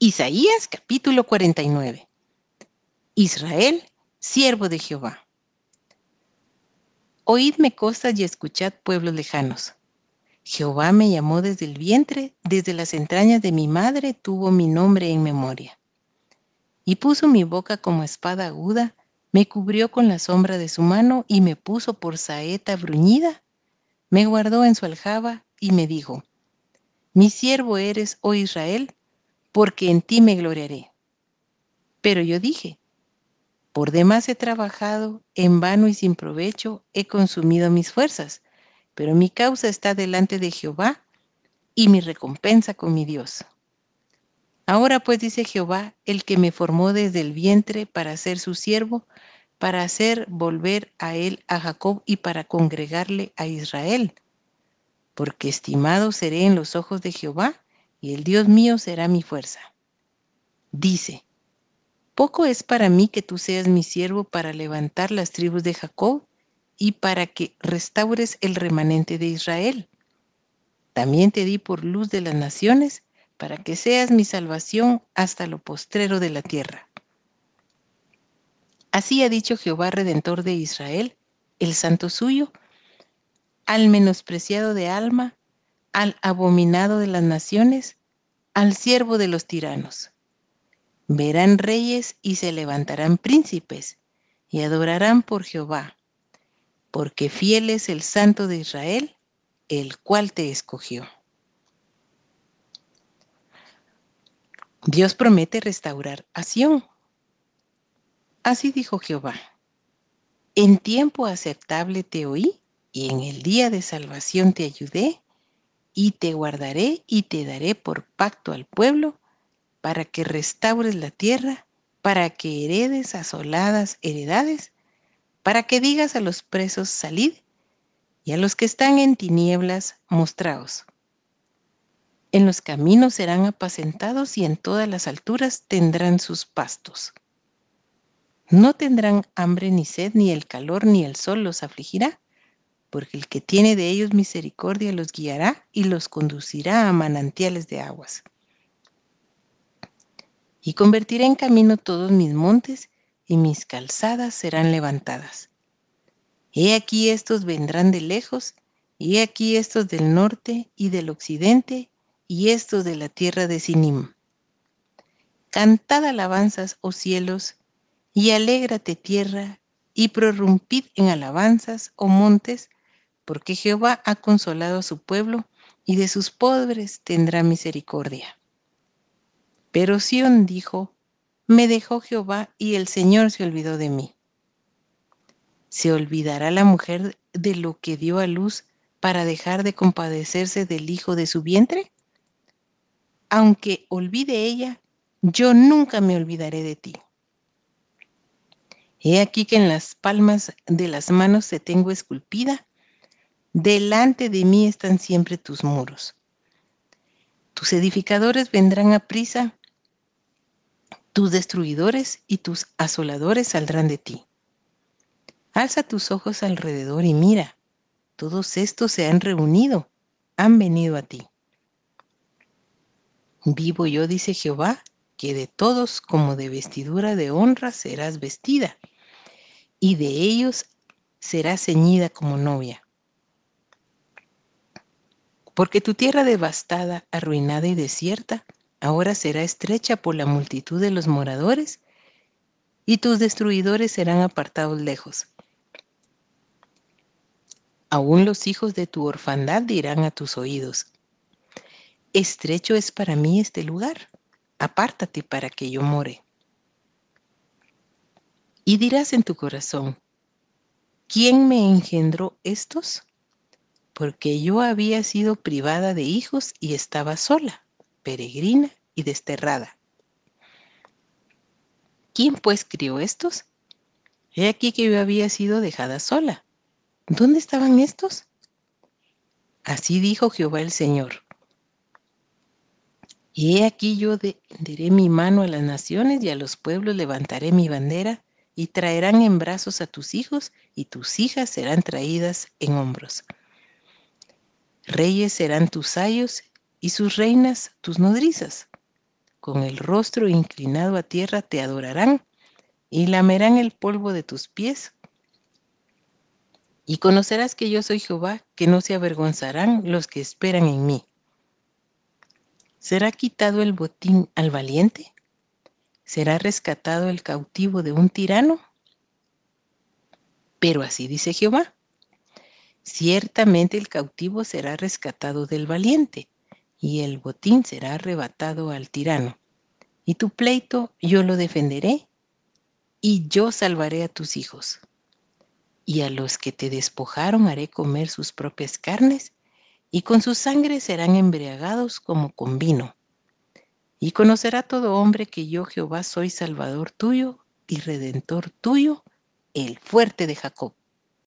Isaías capítulo 49. Israel, siervo de Jehová. Oídme cosas y escuchad pueblos lejanos. Jehová me llamó desde el vientre, desde las entrañas de mi madre tuvo mi nombre en memoria. Y puso mi boca como espada aguda, me cubrió con la sombra de su mano y me puso por saeta bruñida. Me guardó en su aljaba y me dijo, Mi siervo eres, oh Israel, porque en ti me gloriaré. Pero yo dije, por demás he trabajado, en vano y sin provecho he consumido mis fuerzas, pero mi causa está delante de Jehová y mi recompensa con mi Dios. Ahora pues dice Jehová, el que me formó desde el vientre para ser su siervo, para hacer volver a él a Jacob y para congregarle a Israel. Porque estimado seré en los ojos de Jehová, y el Dios mío será mi fuerza. Dice, poco es para mí que tú seas mi siervo para levantar las tribus de Jacob y para que restaures el remanente de Israel. También te di por luz de las naciones, para que seas mi salvación hasta lo postrero de la tierra. Así ha dicho Jehová Redentor de Israel, el santo suyo, al menospreciado de alma, al abominado de las naciones, al siervo de los tiranos. Verán reyes y se levantarán príncipes, y adorarán por Jehová, porque fiel es el Santo de Israel, el cual te escogió. Dios promete restaurar a Sión. Así dijo Jehová, en tiempo aceptable te oí y en el día de salvación te ayudé y te guardaré y te daré por pacto al pueblo para que restaures la tierra, para que heredes asoladas heredades para que digas a los presos, salid, y a los que están en tinieblas, mostraos. En los caminos serán apacentados y en todas las alturas tendrán sus pastos. No tendrán hambre ni sed, ni el calor, ni el sol los afligirá, porque el que tiene de ellos misericordia los guiará y los conducirá a manantiales de aguas. Y convertiré en camino todos mis montes, y mis calzadas serán levantadas. He aquí estos vendrán de lejos, y he aquí estos del norte y del occidente, y estos de la tierra de Sinim. Cantad alabanzas, oh cielos, y alégrate tierra, y prorrumpid en alabanzas, oh montes, porque Jehová ha consolado a su pueblo, y de sus pobres tendrá misericordia. Pero Sión dijo, me dejó Jehová y el Señor se olvidó de mí. ¿Se olvidará la mujer de lo que dio a luz para dejar de compadecerse del hijo de su vientre? Aunque olvide ella, yo nunca me olvidaré de ti. He aquí que en las palmas de las manos te tengo esculpida, delante de mí están siempre tus muros. Tus edificadores vendrán a prisa tus destruidores y tus asoladores saldrán de ti. Alza tus ojos alrededor y mira, todos estos se han reunido, han venido a ti. Vivo yo, dice Jehová, que de todos como de vestidura de honra serás vestida, y de ellos serás ceñida como novia. Porque tu tierra devastada, arruinada y desierta, ahora será estrecha por la multitud de los moradores, y tus destruidores serán apartados lejos. Aún los hijos de tu orfandad dirán a tus oídos, estrecho es para mí este lugar, apártate para que yo more. Y dirás en tu corazón, ¿quién me engendró estos? Porque yo había sido privada de hijos y estaba sola peregrina y desterrada. ¿Quién pues crió estos? He aquí que yo había sido dejada sola. ¿Dónde estaban estos? Así dijo Jehová el Señor. Y he aquí yo tenderé mi mano a las naciones y a los pueblos levantaré mi bandera y traerán en brazos a tus hijos y tus hijas serán traídas en hombros. Reyes serán tus ayos y sus reinas tus nodrizas. con el rostro inclinado a tierra te adorarán y lamerán el polvo de tus pies. Y conocerás que yo soy Jehová, que no se avergonzarán los que esperan en mí. ¿Será quitado el botín al valiente? ¿Será rescatado el cautivo de un tirano? Pero así dice Jehová. Ciertamente el cautivo será rescatado del valiente, y el botín será arrebatado al tirano. Y tu pleito yo lo defenderé, y yo salvaré a tus hijos. Y a los que te despojaron haré comer sus propias carnes, y con su sangre serán embriagados como con vino. Y conocerá todo hombre que yo Jehová soy Salvador tuyo y Redentor tuyo, el fuerte de Jacob.